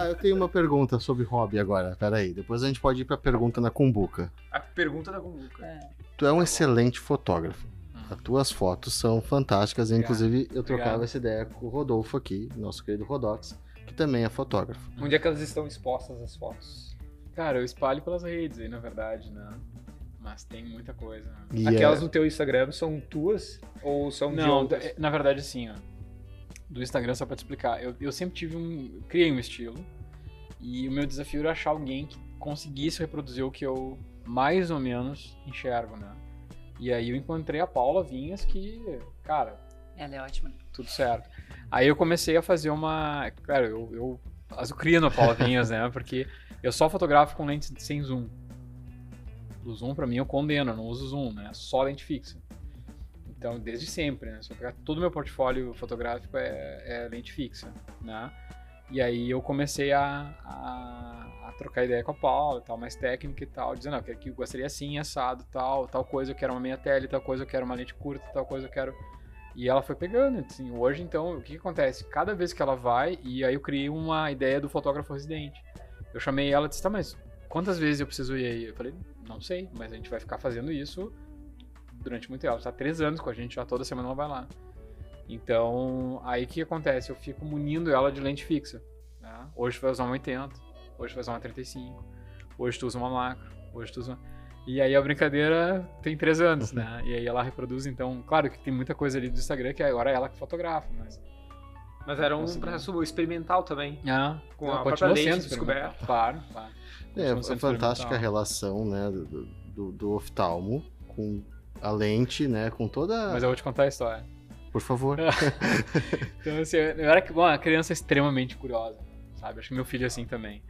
Ah, eu tenho uma pergunta sobre hobby agora. Pera aí. Depois a gente pode ir pra pergunta na Cumbuca. A pergunta da Cumbuca. É. Tu é um excelente fotógrafo. As tuas fotos são fantásticas. Obrigado. Inclusive, eu trocava Obrigado. essa ideia com o Rodolfo aqui, nosso querido Rodox, que também é fotógrafo. Onde é que elas estão expostas as fotos? Cara, eu espalho pelas redes aí, na verdade, né? Mas tem muita coisa. né? Aquelas é- no teu Instagram são tuas ou são de Não, outras? é- na verdade, assim, ó. Do Instagram, só pra te explicar. Eu, eu sempre tive um. Criei um estilo. E o meu desafio era achar alguém que conseguisse reproduzir o que eu mais ou menos enxergo, né? E aí eu encontrei a Paula Vinhas, que, cara, Ela é ótima. tudo certo. Aí eu comecei a fazer uma. Cara, eu, eu azucrio na Paula Vinhas, né? Porque eu só fotografo com lente sem zoom. O zoom pra mim eu condeno, eu não uso zoom, né? Só lente fixa. Então, desde sempre, né? Todo o meu portfólio fotográfico é, é lente fixa, né? E aí eu comecei a, a, a trocar ideia com a Paula, tal, mais técnica e tal, dizendo, não, que eu gostaria assim, assado, tal, tal coisa eu quero uma meia tele, tal coisa eu quero uma lente curta, tal coisa eu quero e ela foi pegando, assim, hoje então, o que, que acontece? Cada vez que ela vai, e aí eu criei uma ideia do fotógrafo residente. Eu chamei ela e disse, tá, mas quantas vezes eu preciso ir aí? Eu falei, não sei, mas a gente vai ficar fazendo isso durante muito tempo. Ela está há três anos com a gente, já toda semana ela vai lá. Então, aí o que acontece? Eu fico munindo ela de lente fixa. né? Hoje tu vai usar uma 80, hoje tu vai usar uma 35, hoje tu usa uma macro, hoje tu usa uma... E aí a brincadeira tem três anos, né? E aí ela reproduz, então, claro que tem muita coisa ali do Instagram que agora é ela que fotografa, mas. Mas era um Consegui. processo experimental também. Ah, Com não, a própria lente descoberta. Claro, claro. É, sendo é fantástica relação, né, do, do, do oftalmo com a lente, né, com toda... Mas eu vou te contar a história. Por favor. Então, assim, eu era bom, uma criança extremamente curiosa, sabe? Acho que meu filho é assim também.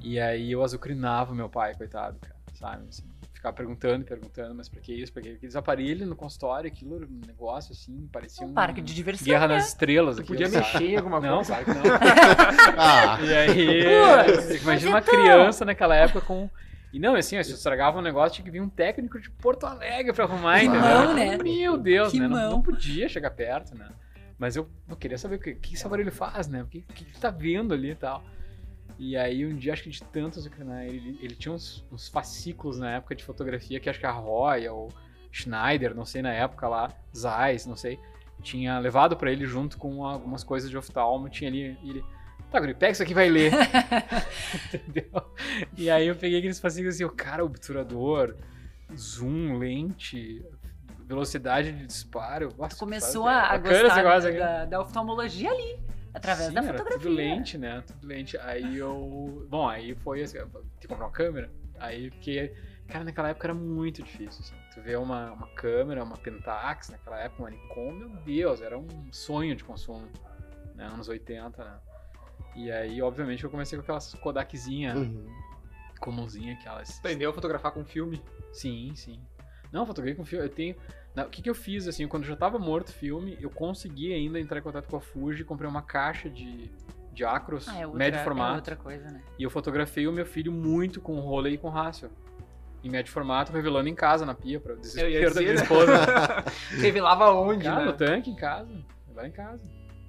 E aí eu azucrinava meu pai, coitado, cara, sabe? Assim, ficava perguntando e perguntando, mas pra que isso? Pra que aqueles aparelhos no consultório, aquilo era um negócio assim, parecia Um um. parque de diversão. Guerra né? nas Estrelas. Aquilo, podia sabe? mexer em alguma Não, coisa? claro que não. ah, E aí, Putz, imagina uma então. criança naquela época com. E não, assim, se estragava um negócio, tinha que vir um técnico de Porto Alegre pra arrumar, entendeu? mão, né? Meu Deus, Que né? Não, não podia chegar perto, né? Mas eu, eu queria saber o que, que esse aparelho faz, né? O que, que ele tá vendo ali e tal. E aí, um dia, acho que de tantos azucrinar, ele, ele tinha uns, uns fascículos na época de fotografia que acho que a Roya ou Schneider, não sei na época lá, Zeiss, não sei, tinha levado pra ele junto com algumas coisas de oftalmo. Tinha ali. Ele, tá, Guri, pega isso aqui e vai ler. Entendeu? E aí eu peguei aqueles fascículos assim, o cara, obturador, zoom, lente, velocidade de disparo. Nossa, Começou a, gostar negócio da, da, oftalmologia ali, através Sim, da era fotografia. Tudo lente, né? Tudo lente. Aí eu. Bom, aí foi assim, tive que comprar uma câmera. Aí porque. Cara, naquela época era muito difícil. Assim. Tu vê uma, uma câmera, uma Pentax, naquela época, uma Nikon, meu Deus, era um sonho de consumo. Né? Anos 80, né? E aí, obviamente, eu comecei com aquelas Kodakzinha uhum. comumzinha, aquelas. Aprendeu a fotografar com filme? Sim, sim. Não, fotografei com filme. Eu tenho. O que, que eu fiz, assim, quando eu já tava morto o filme, eu consegui ainda entrar em contato com a Fuji, comprei uma caixa de, de acros, Ah, é outra, médio é formato, outra coisa, né? e eu fotografei o meu filho muito com rolê e com Hassel. Em médio formato, revelando em casa, na pia, pra ia desespero da minha dizer, esposa. Revelava onde, Cara, no né? tanque, em casa. Levar em casa.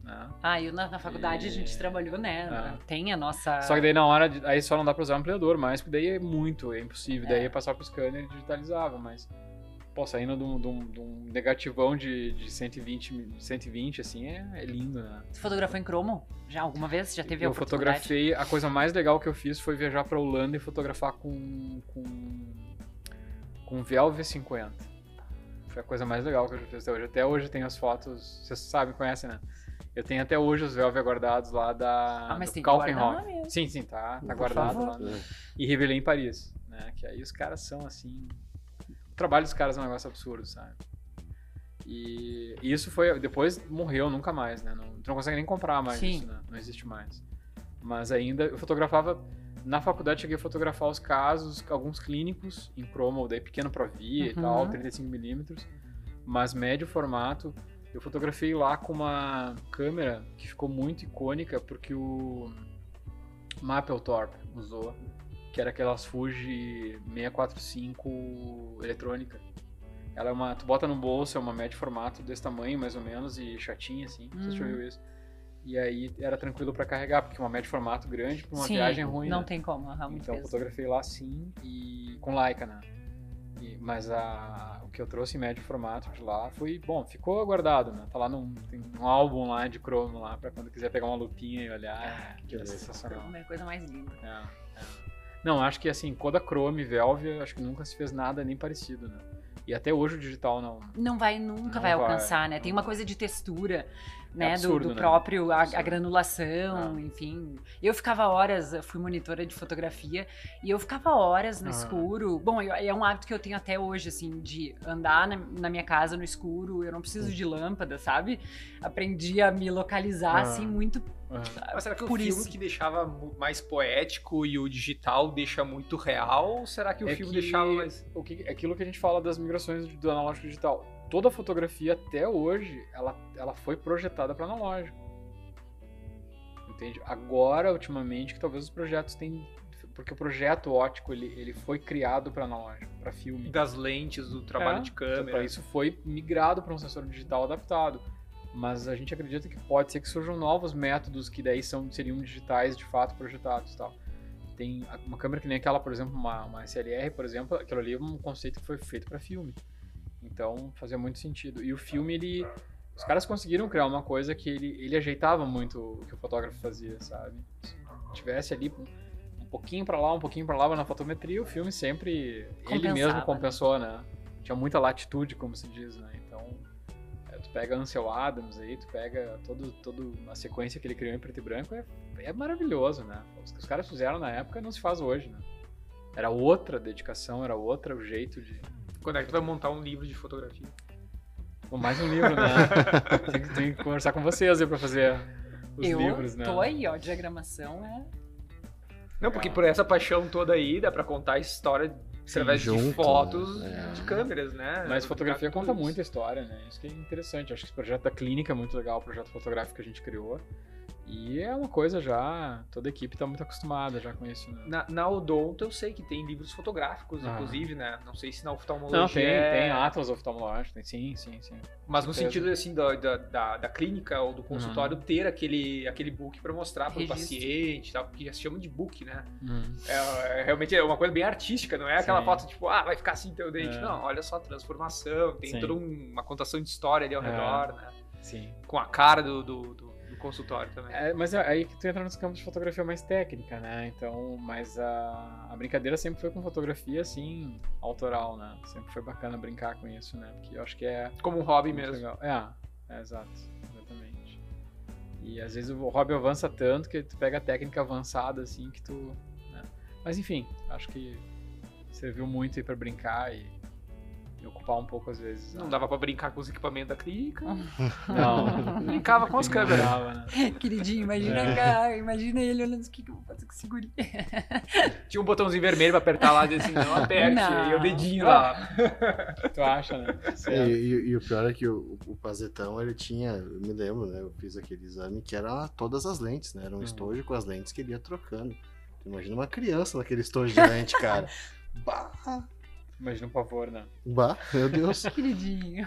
Né? Ah, eu na, na faculdade a gente trabalhou, né? Ah. Tem a nossa. Só que daí na hora, de- aí só não dá pra usar o ampliador mais, porque daí é muito, é impossível. Daí É. é passar pro scanner e digitalizava, mas... Pô, saindo de um, de um- de um negativão de, de 120, mi- 120, assim, é, é lindo, né? Tu fotografou em cromo? Já alguma vez? Já teve eu fotografei, a coisa mais legal que eu fiz foi viajar pra Holanda e fotografar com... com... com VL V50. Foi a coisa mais legal que eu já fiz até hoje. Até hoje tenho as fotos, vocês sabem, conhecem, né? Eu tenho até hoje os Velve guardados lá da Ah, mas do tem que Kalkenhof. guardar mesmo. Sim, sim, tá, tá guardado favor. lá. E revelei em Paris, né? Que aí os caras são assim. O trabalho dos caras é um negócio absurdo, sabe? E isso foi. Depois morreu nunca mais, né? Não, tu não consegue nem comprar mais Sim. isso, né? Não existe mais. Mas ainda eu fotografava. Na faculdade cheguei a fotografar os casos, alguns clínicos em cromo, daí pequeno pra via e Uhum. tal, 35mm. Mas médio formato. Eu fotografei lá com uma câmera que ficou muito icônica porque o Mapplethorpe usou, que era aquelas Fuji 645 eletrônica. Ela é uma, tu bota no bolso, é uma médio formato desse tamanho mais ou menos e chatinha assim, se você já viu isso. E aí era tranquilo pra carregar, porque uma média de formato grande pra uma Sim, viagem ruim. Não né? tem como, muito Então peso. fotografei lá sim e com Leica, né? E- mas a, o que eu trouxe em médio formato de lá foi, bom, ficou guardado, né? Tá lá num, tem um álbum lá de cromo lá pra quando quiser pegar uma lupinha e olhar. que é beleza. sensacional. É a coisa mais linda. É, é. Não, acho que assim, Kodachrome e Velvia, acho que nunca se fez nada nem parecido, né? E até hoje o digital não. Não vai, nunca Não vai vai, alcançar, né? Tem uma vai. coisa de textura, né? do- absurdo, do, né? próprio, a, a granulação, Ah. enfim. Eu ficava horas, eu fui monitora de fotografia, e eu ficava horas no Ah. escuro. Bom, eu- é um hábito que eu tenho até hoje, assim, de andar na, na minha casa no escuro, eu não preciso de lâmpada, sabe? Aprendi a me localizar, Ah. assim, muito. Mas será que o Por filme isso. que deixava mais poético e o digital deixa muito real? Ou será que o É filme que deixava mais. o que, aquilo que a gente fala das migrações do analógico digital. Toda a fotografia até hoje, ela, ela foi projetada para analógico. Entende? Agora, ultimamente, que talvez os projetos tenham porque o projeto ótico ele, ele foi criado para analógico, para filme. Das lentes, do trabalho É, de câmera. isso foi migrado para um sensor digital adaptado. Mas a gente acredita que pode ser que surjam novos métodos que daí são, seriam digitais de fato projetados e tal. Tem uma câmera que nem aquela, por exemplo, uma, uma SLR, por exemplo, aquilo ali é um conceito que foi feito para filme. Então fazia muito sentido. E o filme, ele. Os caras conseguiram criar uma coisa que ele, ele ajeitava muito o que o fotógrafo fazia, sabe? Se tivesse ali um, pouquinho para lá, um pouquinho para lá na fotometria, o filme sempre. ele Compensava, mesmo né? compensou, né? Tinha muita latitude, como se diz, né? Então. é, tu pega Ansel Adams aí, tu pega todo, todo a sequência que ele criou em preto e branco, é, é maravilhoso, né? Os que os caras fizeram na época não se faz hoje, né? Era outra dedicação, era outro jeito de. Quando é que tu vai montar um livro de fotografia? Bom, mais um livro, né? tem, que, tem que conversar com vocês aí pra fazer os eu livros, né? tô aí, ó, diagramação é... Não, porque Legal. por essa paixão toda aí, dá pra contar a história através de junto, fotos né? É. de câmeras, né? Mas fotografia conta muita história, né? Isso que é interessante. Acho que esse projeto da clínica é muito legal, o projeto fotográfico que a gente criou. E é uma coisa já. Toda a equipe tá muito acostumada já com isso, né? Na, na Odonto eu sei que tem livros fotográficos, Ah. inclusive, né? Não sei se na oftalmologia. Não, tem, é- tem Atlas oftalmológico, tem sim, sim, sim. Mas no sentido assim da, da, da, da clínica ou do consultório ter aquele, aquele book pra mostrar pro Registro. paciente, tal, porque se chama de book, né? Uhum. É, é realmente é uma coisa bem artística, não é aquela Sim. foto tipo, ah, vai ficar assim teu dente. É. Não, olha só a transformação, tem Sim. toda um- uma contação de história ali ao É. redor, né? Sim. Com a cara do, do- do consultório também. É, mas é aí que tu entra nos campos de fotografia mais técnica, né? Então, mas a, a brincadeira sempre foi com fotografia, assim, autoral, né? Sempre foi bacana brincar com isso, né? Porque eu acho que é Como um hobby mesmo. legal. É, é, exato, exatamente. E às vezes o hobby avança tanto que tu pega a técnica avançada, assim, que tu... né? Mas enfim, acho que serviu muito aí pra brincar e, e ocupar um pouco às vezes. Não a- dava pra brincar com os equipamentos da clínica. Não. Brincava com as câmeras. né? Queridinho, imagina, É. cara, imagina ele olhando o que, que eu vou fazer com esse guri. Tinha um botãozinho vermelho pra apertar lá, dizia assim, não aperte, Não. e o dedinho lá. Tu acha, né? É, e, e- e o pior é que o, o Pazetão, ele tinha, eu me lembro, né? Eu fiz aquele exame que era todas as lentes, né? Era um Uhum. estojo com as lentes que ele ia trocando. Imagina uma criança naquele estojo de lente, cara. Bah, Imagina um pavor, né? bah, meu Deus. Queridinho.